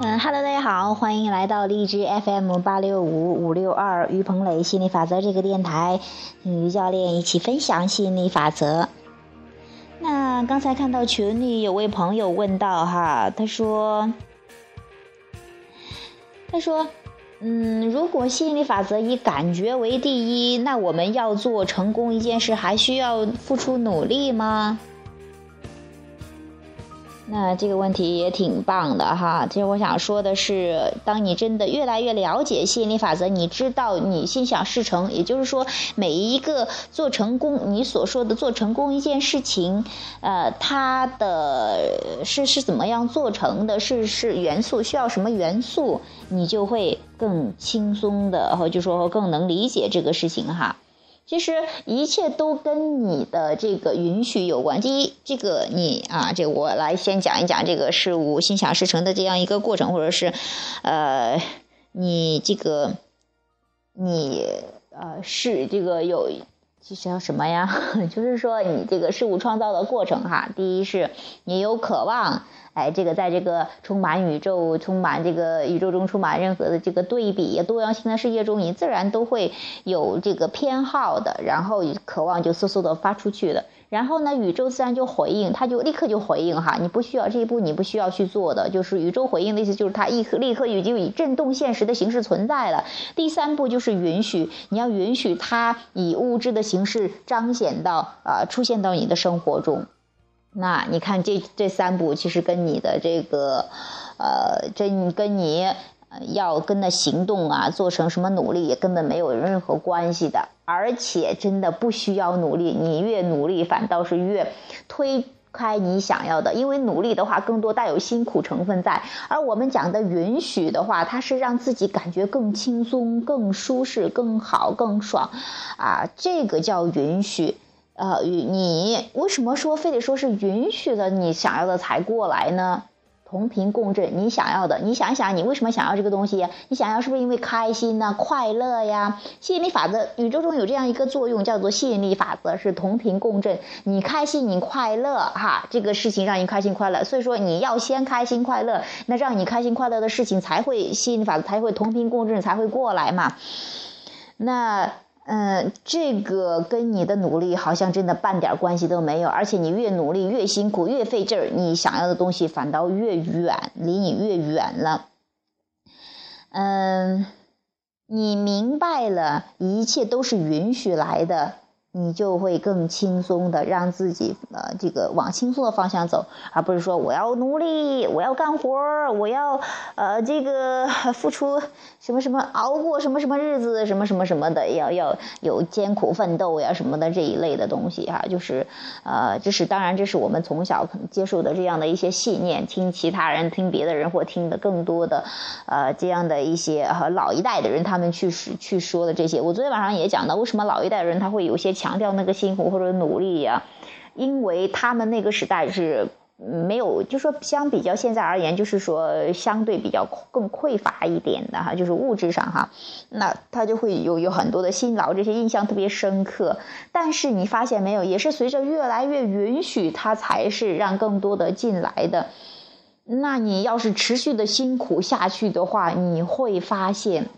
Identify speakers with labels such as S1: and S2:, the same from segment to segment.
S1: 嗯哈喽，大家好，欢迎来到荔枝 FM 八六五五六二于鹏磊心理法则这个电台，与教练一起分享心理法则。那刚才看到群里有位朋友问到哈，他说，他说，嗯，如果心理法则以感觉为第一，那我们要做成功一件事，还需要付出努力吗？那这个问题也挺棒的哈。其实我想说的是，当你真的越来越了解吸引力法则，你知道你心想事成，也就是说，每一个做成功，你所说的做成功一件事情，呃，它的是是怎么样做成的，是是元素需要什么元素，你就会更轻松的，或就说更能理解这个事情哈。其实一切都跟你的这个允许有关。第一，这个你啊，这我来先讲一讲这个事物心想事成的这样一个过程，或者是，呃，你这个，你呃是这个有，这叫什么呀？就是说你这个事物创造的过程哈。第一是你有渴望。哎，这个在这个充满宇宙、充满这个宇宙中充满任何的这个对比多样性的世界中，你自然都会有这个偏好的，然后渴望就嗖嗖的发出去的，然后呢，宇宙自然就回应，它就立刻就回应哈，你不需要这一步，你不需要去做的，就是宇宙回应的意思，就是它一立刻已经以震动现实的形式存在了。第三步就是允许，你要允许它以物质的形式彰显到啊，出现到你的生活中。那你看，这这三步其实跟你的这个，呃，这跟你要跟那行动啊，做成什么努力也根本没有任何关系的，而且真的不需要努力，你越努力反倒是越推开你想要的，因为努力的话更多带有辛苦成分在，而我们讲的允许的话，它是让自己感觉更轻松、更舒适、更好、更爽，啊，这个叫允许。呃，你为什么说非得说是允许的你想要的才过来呢？同频共振，你想要的，你想一想，你为什么想要这个东西？你想要是不是因为开心呢、快乐呀？吸引力法则，宇宙中有这样一个作用，叫做吸引力法则，是同频共振。你开心，你快乐，哈，这个事情让你开心快乐，所以说你要先开心快乐，那让你开心快乐的事情才会吸引力法则才会同频共振才会过来嘛。那。嗯，这个跟你的努力好像真的半点关系都没有，而且你越努力越辛苦越费劲儿，你想要的东西反倒越远，离你越远了。嗯，你明白了，一切都是允许来的。你就会更轻松的让自己呃这个往轻松的方向走，而不是说我要努力，我要干活儿，我要呃这个 付出什么什么熬过什么什么日子什么什么什么的，要要有艰苦奋斗呀什么的这一类的东西哈，就是呃这是当然这是我们从小可能接受的这样的一些信念，听其他人听别的人或听的更多的呃这样的一些和老一代的人他们去去说的这些，我昨天晚上也讲到为什么老一代人他会有些。强调那个辛苦或者努力呀，因为他们那个时代是没有，就说相比较现在而言，就是说相对比较更匮乏一点的哈，就是物质上哈，那他就会有有很多的辛劳，这些印象特别深刻。但是你发现没有，也是随着越来越允许，他才是让更多的进来的。那你要是持续的辛苦下去的话，你会发现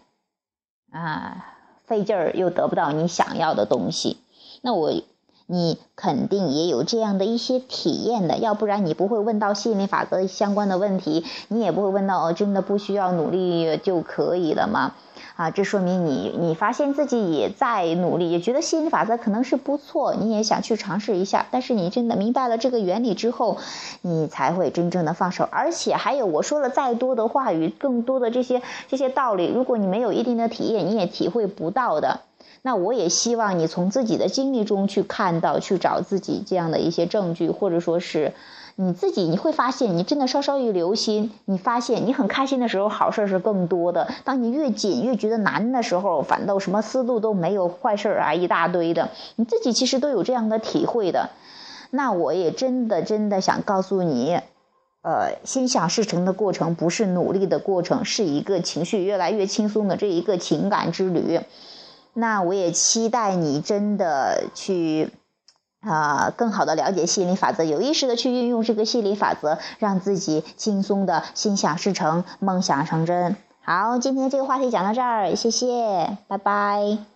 S1: 啊，费劲儿又得不到你想要的东西。那我，你肯定也有这样的一些体验的，要不然你不会问到吸引力法则相关的问题，你也不会问到哦，真的不需要努力就可以了吗？啊，这说明你你发现自己也在努力，也觉得吸引力法则可能是不错，你也想去尝试一下。但是你真的明白了这个原理之后，你才会真正的放手。而且还有我说了再多的话语，更多的这些这些道理，如果你没有一定的体验，你也体会不到的。那我也希望你从自己的经历中去看到，去找自己这样的一些证据，或者说是你自己，你会发现，你真的稍稍一留心，你发现你很开心的时候，好事是更多的；当你越紧越觉得难的时候，反倒什么思路都没有，坏事啊一大堆的。你自己其实都有这样的体会的。那我也真的真的想告诉你，呃，心想事成的过程不是努力的过程，是一个情绪越来越轻松的这一个情感之旅。那我也期待你真的去，啊，更好的了解吸引力法则，有意识的去运用这个吸引力法则，让自己轻松的心想事成，梦想成真。好，今天这个话题讲到这儿，谢谢，拜拜。